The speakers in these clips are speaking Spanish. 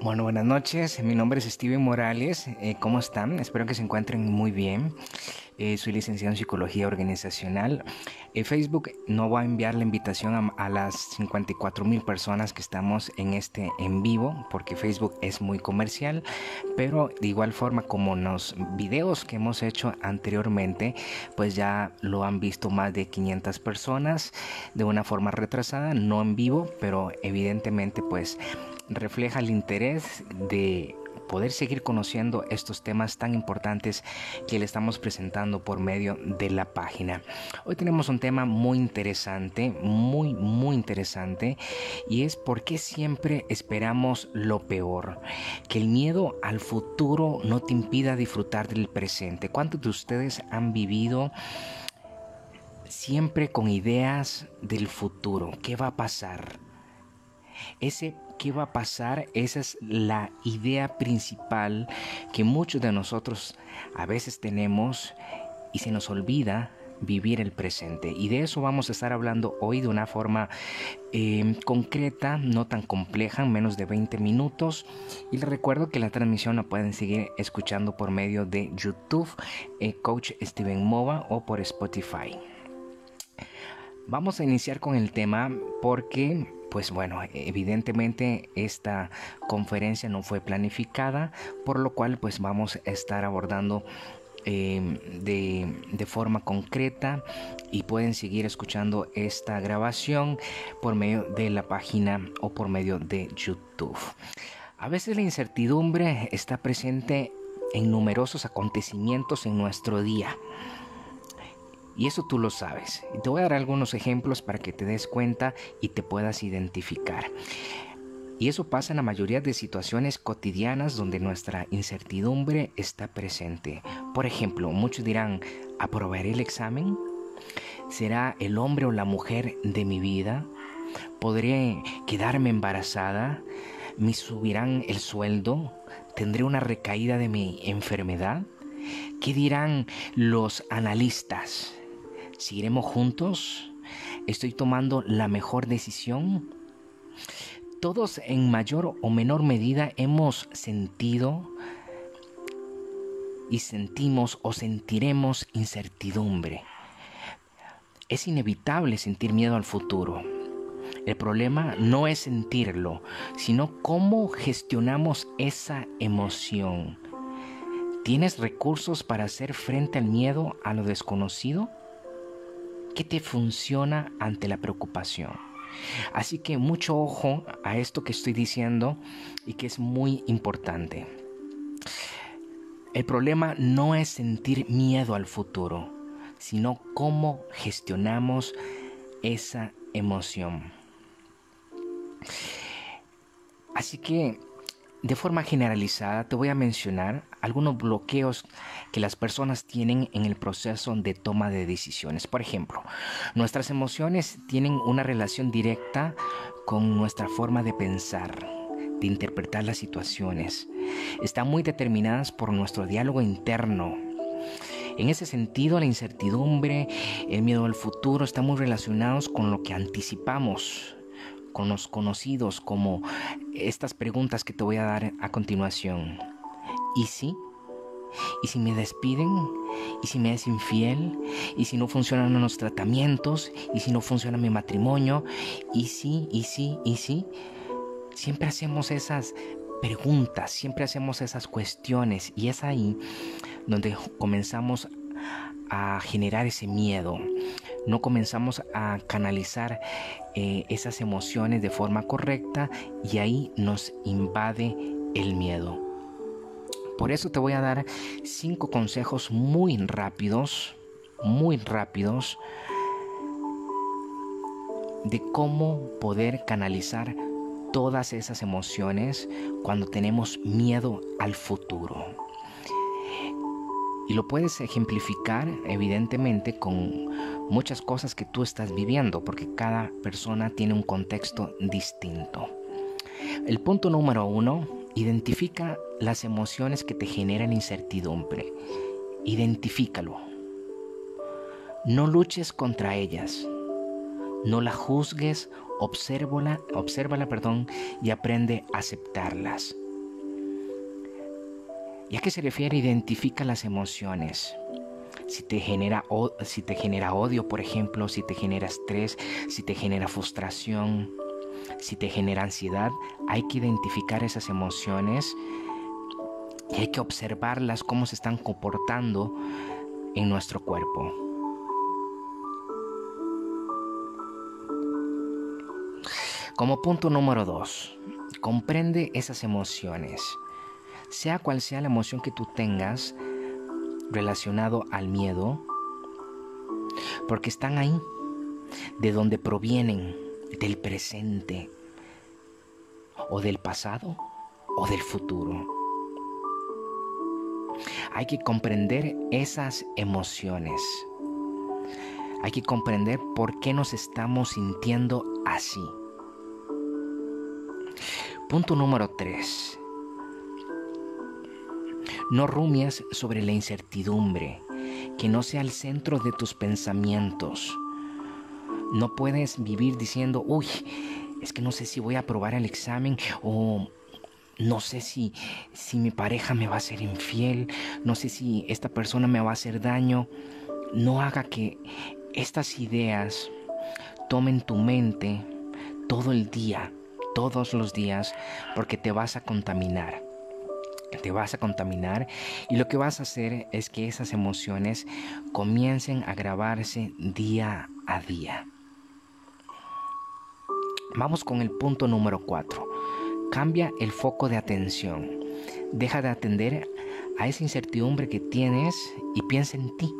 Bueno, buenas noches. Mi nombre es Steven Morales. Eh, ¿Cómo están? Espero que se encuentren muy bien. Eh, soy licenciado en Psicología Organizacional. Eh, Facebook no va a enviar la invitación a, las 54 mil personas que estamos en este en vivo, porque Facebook es muy comercial, pero de igual forma como los videos que hemos hecho anteriormente, pues ya lo han visto más de 500 personas de una forma retrasada, no en vivo, pero evidentemente pues refleja el interés de poder seguir conociendo estos temas tan importantes que le estamos presentando por medio de la página. Hoy tenemos un tema muy interesante, muy, muy interesante, y es por qué siempre esperamos lo peor. Que el miedo al futuro no te impida disfrutar del presente. ¿Cuántos de ustedes han vivido siempre con ideas del futuro? ¿Qué va a pasar? Ese qué va a pasar, esa es la idea principal que muchos de nosotros a veces tenemos y se nos olvida vivir el presente. Y de eso vamos a estar hablando hoy de una forma eh, concreta, no tan compleja, en menos de 20 minutos. Y les recuerdo que la transmisión la pueden seguir escuchando por medio de YouTube, eh, Coach Steven Mova o por Spotify. Vamos a iniciar con el tema porque pues bueno, evidentemente esta conferencia no fue planificada, por lo cual pues vamos a estar abordando em, de, forma concreta y pueden seguir escuchando esta grabación por medio de la página o por medio de YouTube. A veces la incertidumbre está presente en numerosos acontecimientos en nuestro día. Y eso tú lo sabes. Y te voy a dar algunos ejemplos para que te des cuenta y te puedas identificar. Y eso pasa en la mayoría de situaciones cotidianas donde nuestra incertidumbre está presente. Por ejemplo, muchos dirán, ¿aprobaré el examen? ¿Será el hombre o la mujer de mi vida? ¿Podré quedarme embarazada? ¿Me subirán el sueldo? ¿Tendré una recaída de mi enfermedad? ¿Qué dirán los analistas? ¿Seguiremos juntos? ¿Estoy tomando la mejor decisión? Todos en mayor o menor medida hemos sentido y sentimos o sentiremos incertidumbre. Es inevitable sentir miedo al futuro. El problema no es sentirlo, sino cómo gestionamos esa emoción. ¿Tienes recursos para hacer frente al miedo a lo desconocido? ¿Qué te funciona ante la preocupación? Así que mucho ojo a esto que estoy diciendo y que es muy importante. El problema no es sentir miedo al futuro, sino cómo gestionamos esa emoción. Así que de forma generalizada te voy a mencionar algunos bloqueos que las personas tienen en el proceso de toma de decisiones. Por ejemplo, nuestras emociones tienen una relación directa con nuestra forma de pensar, de interpretar las situaciones. Están muy determinadas por nuestro diálogo interno. En ese sentido, la incertidumbre, el miedo al futuro están muy relacionados con lo que anticipamos con los conocidos como estas preguntas que te voy a dar a continuación. ¿Y si? ¿Y si me despiden? ¿Y si me es infiel? ¿Y si no funcionan los tratamientos? ¿Y si no funciona mi matrimonio? ¿Y si? ¿Y si? ¿Y si? Siempre hacemos esas preguntas, siempre hacemos esas cuestiones y es ahí donde comenzamos a generar ese miedo, no comenzamos a canalizar eh, esas emociones de forma correcta y ahí nos invade el miedo. Por eso te voy a dar cinco consejos muy rápidos, muy rápidos, de cómo poder canalizar todas esas emociones cuando tenemos miedo al futuro. Y lo puedes ejemplificar evidentemente con muchas cosas que tú estás viviendo, porque cada persona tiene un contexto distinto. El punto número uno, identifica las emociones que te generan incertidumbre. Identifícalo. No luches contra ellas. No la juzgues, obsérvala, obsérvala, perdón, y aprende a aceptarlas. ¿Y a qué se refiere? Identifica las emociones. Si te, genera, si te genera odio, por ejemplo, si te genera estrés, si te genera frustración, si te genera ansiedad, hay que identificar esas emociones y hay que observarlas, cómo se están comportando en nuestro cuerpo. Como punto número dos, comprende esas emociones. Sea cual sea la emoción que tú tengas relacionado al miedo, porque están ahí, de donde provienen, del presente, o del pasado, o del futuro. Hay que comprender esas emociones. Hay que comprender por qué nos estamos sintiendo así. Punto número 3. No rumias sobre la incertidumbre, que no sea el centro de tus pensamientos. No puedes vivir diciendo, uy, es que no sé si voy a aprobar el examen o no sé si, si mi pareja me va a ser infiel, no sé si esta persona me va a hacer daño. No haga que estas ideas tomen tu mente todo el día, todos los días, porque te vas a contaminar te vas a contaminar y lo que vas a hacer es que esas emociones comiencen a grabarse día a día. Vamos con el punto número 4. Cambia el foco de atención. Deja de atender a esa incertidumbre que tienes y piensa en ti,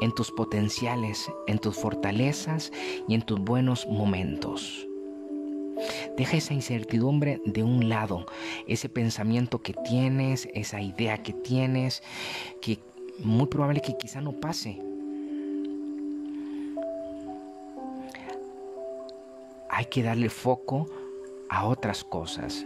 en tus potenciales, en tus fortalezas y en tus buenos momentos. Deja esa incertidumbre de un lado, ese pensamiento que tienes, esa idea que tienes, que muy probable que quizá no pase. Hay que darle foco a otras cosas.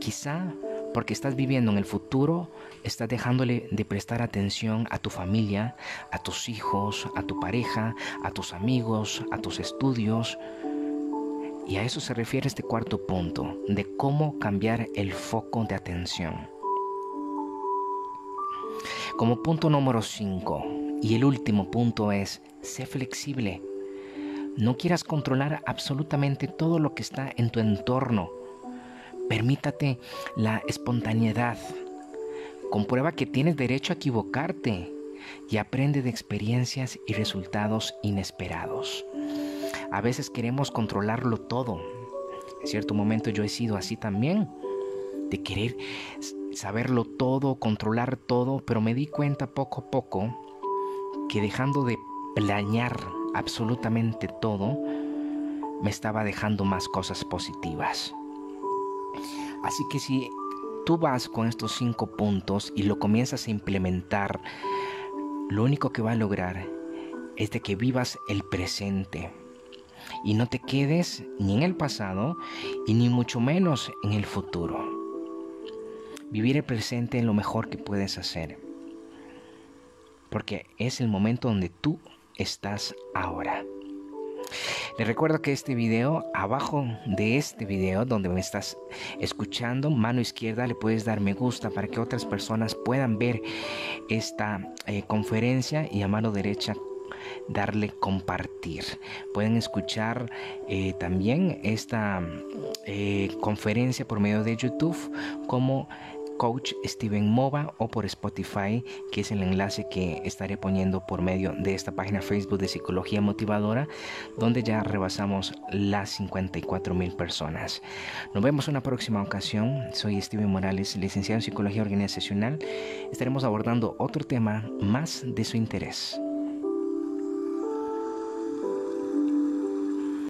Quizá porque estás viviendo en el futuro, estás dejándole de prestar atención a tu familia, a tus hijos, a tu pareja, a tus amigos, a tus estudios. Y a eso se refiere este cuarto punto, de cómo cambiar el foco de atención. Como punto número 5, y el último punto es, sé flexible. No quieras controlar absolutamente todo lo que está en tu entorno. Permítate la espontaneidad. Comprueba que tienes derecho a equivocarte y aprende de experiencias y resultados inesperados. A veces queremos controlarlo todo. En cierto momento yo he sido así también, de querer saberlo todo, controlar todo, pero me di cuenta poco a poco que dejando de planear absolutamente todo, me estaba dejando más cosas positivas. Así que si tú vas con estos cinco puntos y lo comienzas a implementar, lo único que va a lograr es de que vivas el presente y no te quedes ni en el pasado y ni mucho menos en el futuro. Vivir el presente es lo mejor que puedes hacer, porque es el momento donde tú estás ahora. Les recuerdo que este video, abajo de este video donde me estás escuchando, mano izquierda le puedes dar me gusta para que otras personas puedan ver esta eh, conferencia y a mano derecha darle compartir. Pueden escuchar eh, también esta eh, conferencia por medio de YouTube como coach Steven Mova o por Spotify, que es el enlace que estaré poniendo por medio de esta página Facebook de Psicología Motivadora, donde ya rebasamos las 54 mil personas. Nos vemos una próxima ocasión. Soy Steven Morales, licenciado en Psicología Organizacional. Estaremos abordando otro tema más de su interés.